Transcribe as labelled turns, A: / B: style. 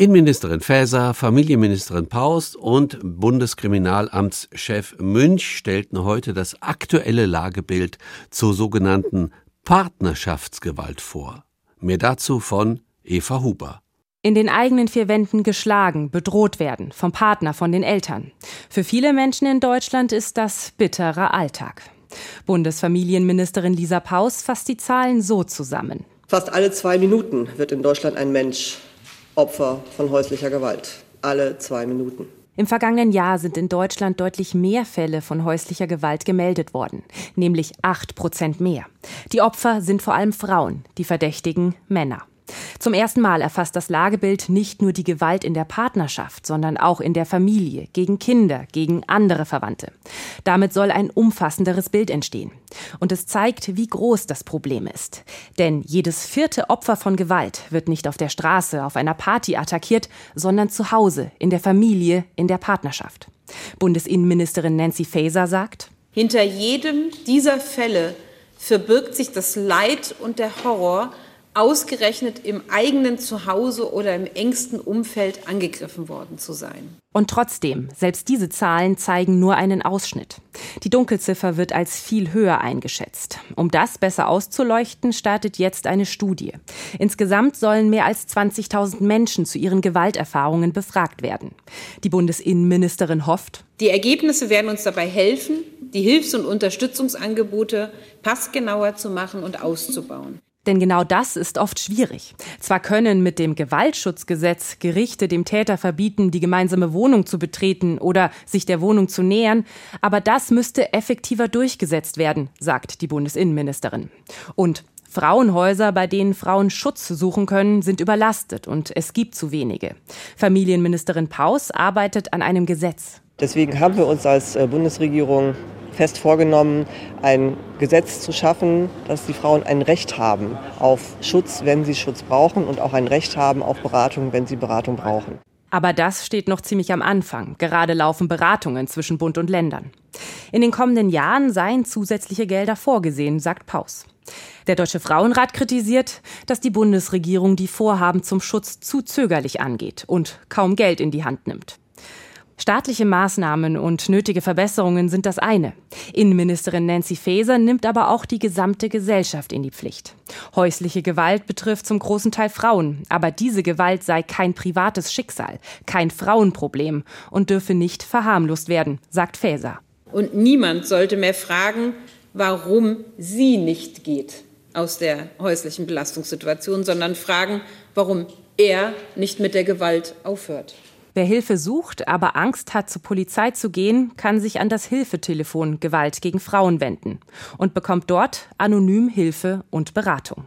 A: Innenministerin Faeser, Familienministerin Paust und Bundeskriminalamtschef Münch stellten heute das aktuelle Lagebild zur sogenannten Partnerschaftsgewalt vor. Mehr dazu von Eva Huber.
B: In den eigenen vier Wänden geschlagen, bedroht werden, vom Partner, von den Eltern. Für viele Menschen in Deutschland ist das bitterer Alltag. Bundesfamilienministerin Lisa Paus fasst die Zahlen so zusammen.
C: Fast alle zwei Minuten wird in Deutschland ein Mensch Opfer von häuslicher Gewalt. Alle zwei Minuten.
B: Im vergangenen Jahr sind in Deutschland deutlich mehr Fälle von häuslicher Gewalt gemeldet worden, nämlich acht Prozent mehr. Die Opfer sind vor allem Frauen, die Verdächtigen Männer. Zum ersten Mal erfasst das Lagebild nicht nur die Gewalt in der Partnerschaft, sondern auch in der Familie, gegen Kinder, gegen andere Verwandte. Damit soll ein umfassenderes Bild entstehen. Und es zeigt, wie groß das Problem ist. Denn jedes vierte Opfer von Gewalt wird nicht auf der Straße, auf einer Party attackiert, sondern zu Hause, in der Familie, in der Partnerschaft. Bundesinnenministerin Nancy Faeser sagt,
D: Hinter jedem dieser Fälle verbirgt sich das Leid und der Horror ausgerechnet im eigenen Zuhause oder im engsten Umfeld angegriffen worden zu sein.
B: Und trotzdem, selbst diese Zahlen zeigen nur einen Ausschnitt. Die Dunkelziffer wird als viel höher eingeschätzt. Um das besser auszuleuchten, startet jetzt eine Studie. Insgesamt sollen mehr als 20.000 Menschen zu ihren Gewalterfahrungen befragt werden. Die Bundesinnenministerin hofft,
D: die Ergebnisse werden uns dabei helfen, die Hilfs- und Unterstützungsangebote passgenauer zu machen und auszubauen.
B: Denn genau das ist oft schwierig. Zwar können mit dem Gewaltschutzgesetz Gerichte dem Täter verbieten, die gemeinsame Wohnung zu betreten oder sich der Wohnung zu nähern, aber das müsste effektiver durchgesetzt werden, sagt die Bundesinnenministerin. Und Frauenhäuser, bei denen Frauen Schutz suchen können, sind überlastet und es gibt zu wenige. Familienministerin Paus arbeitet an einem Gesetz.
C: Deswegen haben wir uns als äh, Bundesregierung fest vorgenommen, ein Gesetz zu schaffen, dass die Frauen ein Recht haben auf Schutz, wenn sie Schutz brauchen und auch ein Recht haben auf Beratung, wenn sie Beratung brauchen.
B: Aber das steht noch ziemlich am Anfang. Gerade laufen Beratungen zwischen Bund und Ländern. In den kommenden Jahren seien zusätzliche Gelder vorgesehen, sagt Paus. Der Deutsche Frauenrat kritisiert, dass die Bundesregierung die Vorhaben zum Schutz zu zögerlich angeht und kaum Geld in die Hand nimmt. Staatliche Maßnahmen und nötige Verbesserungen sind das eine. Innenministerin Nancy Faeser nimmt aber auch die gesamte Gesellschaft in die Pflicht. Häusliche Gewalt betrifft zum großen Teil Frauen, aber diese Gewalt sei kein privates Schicksal, kein Frauenproblem und dürfe nicht verharmlost werden, sagt Faeser.
D: Und niemand sollte mehr fragen, warum sie nicht geht aus der häuslichen Belastungssituation, sondern fragen, warum er nicht mit der Gewalt aufhört.
B: Wer Hilfe sucht, aber Angst hat, zur Polizei zu gehen, kann sich an das Hilfetelefon Gewalt gegen Frauen wenden und bekommt dort anonym Hilfe und Beratung.